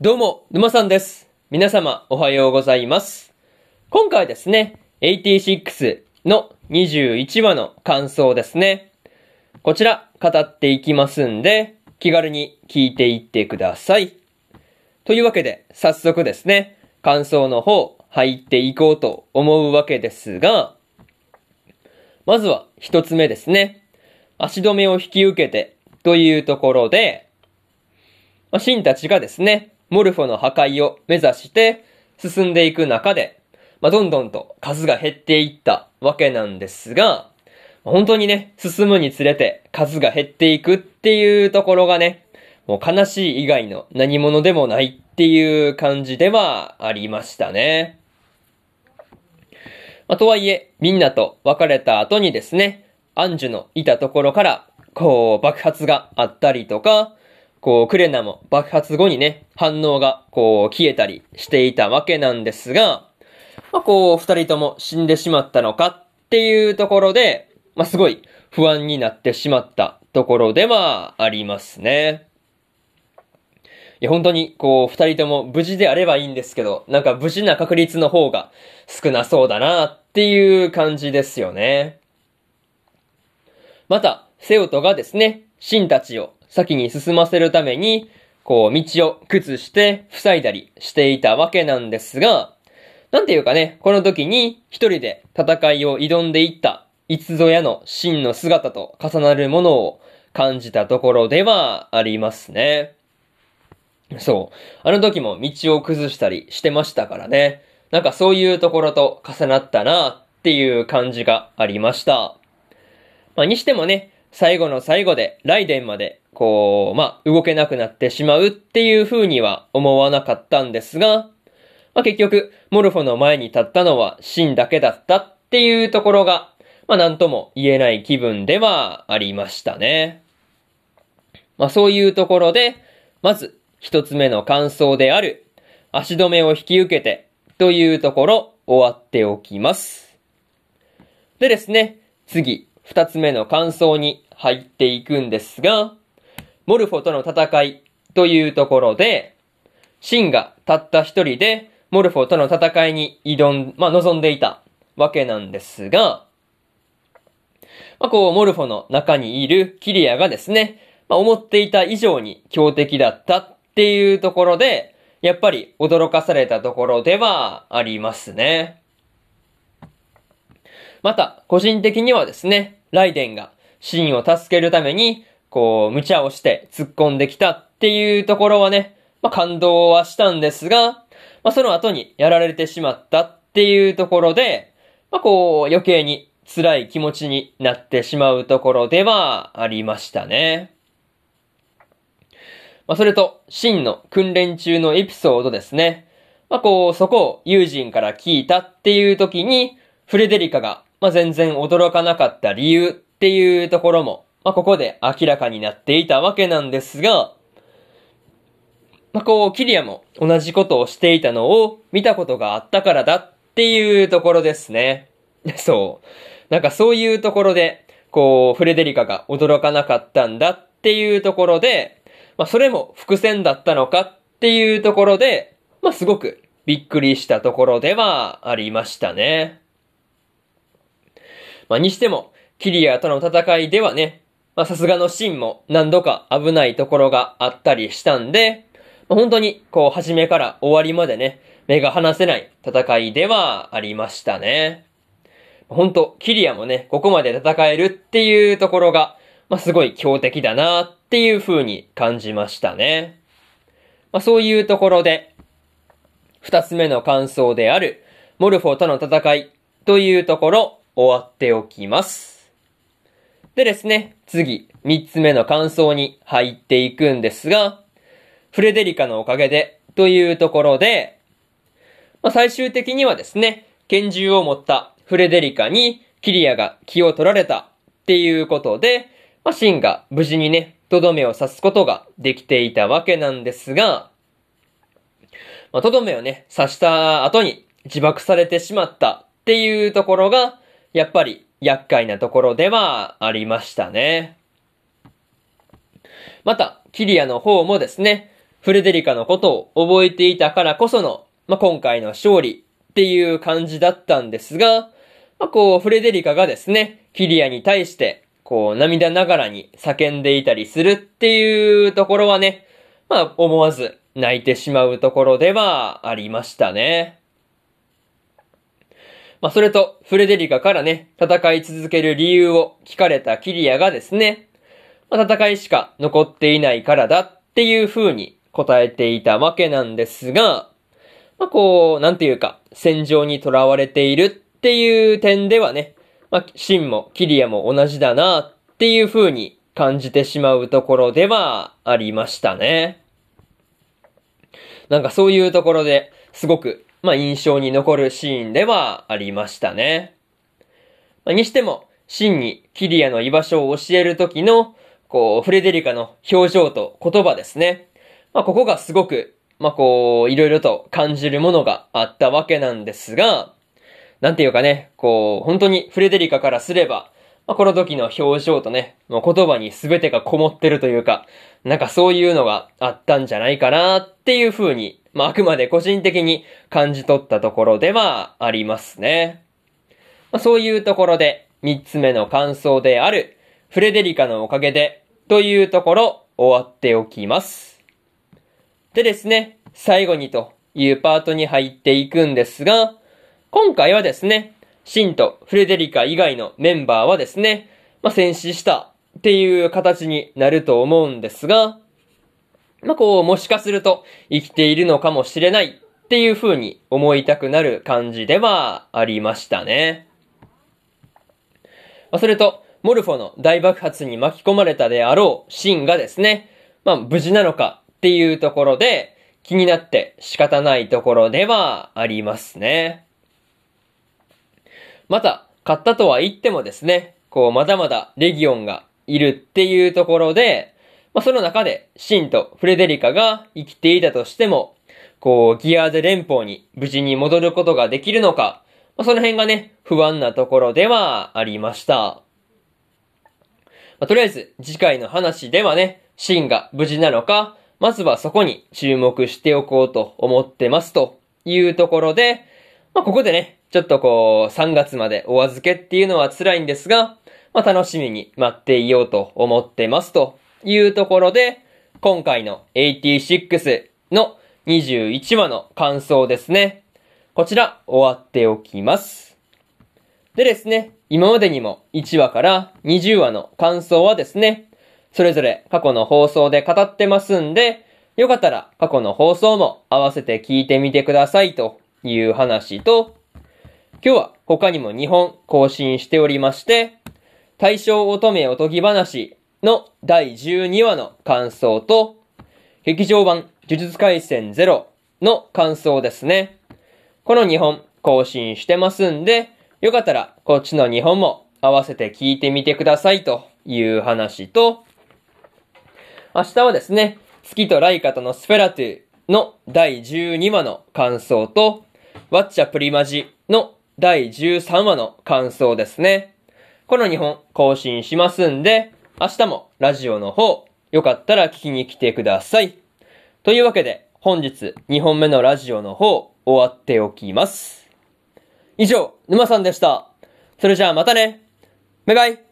どうも、沼さんです。皆様、おはようございます。今回ですね、86の21話の感想ですね。こちら、語っていきますんで、気軽に聞いていってください。というわけで、早速ですね、感想の方、入っていこうと思うわけですが、まずは一つ目ですね。足止めを引き受けてというところで、まあ、シンたちがですね、モルフォの破壊を目指して進んでいく中で、まあ、どんどんと数が減っていったわけなんですが、本当にね、進むにつれて数が減っていくっていうところがね、もう悲しい以外の何者でもないっていう感じではありましたね。まあ、とはいえ、みんなと別れた後にですね、アンジュのいたところから、こう、爆発があったりとか、こう、クレナも爆発後にね、反応がこう、消えたりしていたわけなんですが、まあ、こう、二人とも死んでしまったのかっていうところで、まあ、すごい不安になってしまったところではありますね。いや、本当に、こう、二人とも無事であればいいんですけど、なんか無事な確率の方が少なそうだなっていう感じですよね。また、セオトがですね、シンたちを先に進ませるために、こう、道を靴して塞いだりしていたわけなんですが、なんていうかね、この時に一人で戦いを挑んでいった、いつぞやの真の姿と重なるものを感じたところではありますね。そう。あの時も道を崩したりしてましたからね。なんかそういうところと重なったなっていう感じがありました。まあ、にしてもね、最後の最後でライデンまで、こう、まあ、動けなくなってしまうっていう風には思わなかったんですが、まあ、結局、モルフォの前に立ったのはシンだけだったっていうところが、まあ、なんとも言えない気分ではありましたね。まあ、そういうところで、まず、一つ目の感想である、足止めを引き受けて、というところ、終わっておきます。でですね、次、二つ目の感想に入っていくんですが、モルフォとの戦いというところで、シンがたった一人でモルフォとの戦いに挑ん、まあ、望んでいたわけなんですが、まあ、こう、モルフォの中にいるキリアがですね、まあ、思っていた以上に強敵だったっていうところで、やっぱり驚かされたところではありますね。また、個人的にはですね、ライデンがシンを助けるために、こう、無茶をして突っ込んできたっていうところはね、まあ、感動はしたんですが、まあ、その後にやられてしまったっていうところで、まあ、こう、余計に辛い気持ちになってしまうところではありましたね。まあ、それと、シンの訓練中のエピソードですね。まあ、こう、そこを友人から聞いたっていう時に、フレデリカが、まあ、全然驚かなかった理由っていうところも、まあ、ここで明らかになっていたわけなんですが、まあ、こう、キリアも同じことをしていたのを見たことがあったからだっていうところですね。そう。なんかそういうところで、こう、フレデリカが驚かなかったんだっていうところで、まあ、それも伏線だったのかっていうところで、まあ、すごくびっくりしたところではありましたね。まあ、にしても、キリアとの戦いではね、ま、さすがのシーンも何度か危ないところがあったりしたんで、まあ、本当に、こう、初めから終わりまでね、目が離せない戦いではありましたね。本当キリアもね、ここまで戦えるっていうところが、まあ、すごい強敵だなっていう風に感じましたね。まあ、そういうところで、二つ目の感想である、モルフォとの戦いというところ、終わっておきます。でですね、次、三つ目の感想に入っていくんですが、フレデリカのおかげで、というところで、まあ、最終的にはですね、拳銃を持ったフレデリカにキリアが気を取られたっていうことで、まあ、シンが無事にね、とどめを刺すことができていたわけなんですが、ま、とどめをね、刺した後に自爆されてしまったっていうところが、やっぱり厄介なところではありましたね。また、キリアの方もですね、フレデリカのことを覚えていたからこその、まあ、今回の勝利っていう感じだったんですが、まあ、こう、フレデリカがですね、キリアに対して、こう、涙ながらに叫んでいたりするっていうところはね、まあ、思わず泣いてしまうところではありましたね。まあ、それと、フレデリカからね、戦い続ける理由を聞かれたキリアがですね、まあ、戦いしか残っていないからだっていう風に答えていたわけなんですが、まあ、こう、なんていうか、戦場に囚われているっていう点ではね、まあ、シンもキリアも同じだなっていう風に感じてしまうところではありましたね。なんかそういうところですごく、まあ、印象に残るシーンではありましたね。まあ、にしても、シンにキリアの居場所を教えるときの、こう、フレデリカの表情と言葉ですね。まあ、ここがすごく、まあ、こう、いろいろと感じるものがあったわけなんですが、なんていうかね、こう、本当にフレデリカからすれば、まあ、この時の表情とね、もう言葉に全てがこもってるというか、なんかそういうのがあったんじゃないかなっていう風に、まあ、あくまで個人的に感じ取ったところではありますね。まあ、そういうところで、三つ目の感想である、フレデリカのおかげで、というところ、終わっておきます。でですね、最後にというパートに入っていくんですが、今回はですね、シンとフレデリカ以外のメンバーはですね、まあ、戦死したっていう形になると思うんですが、まあ、こう、もしかすると生きているのかもしれないっていう風に思いたくなる感じではありましたね。まあ、それと、モルフォの大爆発に巻き込まれたであろうシンがですね、まあ無事なのかっていうところで気になって仕方ないところではありますね。また、買ったとは言ってもですね、こうまだまだレギオンがいるっていうところで、まあその中でシンとフレデリカが生きていたとしても、こうギアーズ連邦に無事に戻ることができるのか、まあその辺がね、不安なところではありました。まあ、とりあえず、次回の話ではね、シンが無事なのか、まずはそこに注目しておこうと思ってますというところで、まあ、ここでね、ちょっとこう、3月までお預けっていうのは辛いんですが、まあ、楽しみに待っていようと思ってますというところで、今回の86の21話の感想ですね。こちら終わっておきます。でですね、今までにも1話から20話の感想はですね、それぞれ過去の放送で語ってますんで、よかったら過去の放送も合わせて聞いてみてくださいという話と、今日は他にも2本更新しておりまして、大正乙女おとぎ話の第12話の感想と、劇場版呪術回戦0の感想ですね。この2本更新してますんで、よかったら、こっちの2本も合わせて聞いてみてくださいという話と、明日はですね、月とライカとのスフェラトゥの第12話の感想と、ワッチャプリマジの第13話の感想ですね。この2本更新しますんで、明日もラジオの方、よかったら聞きに来てください。というわけで、本日2本目のラジオの方、終わっておきます。以上、沼さんでした。それじゃあまたね。バイバイ。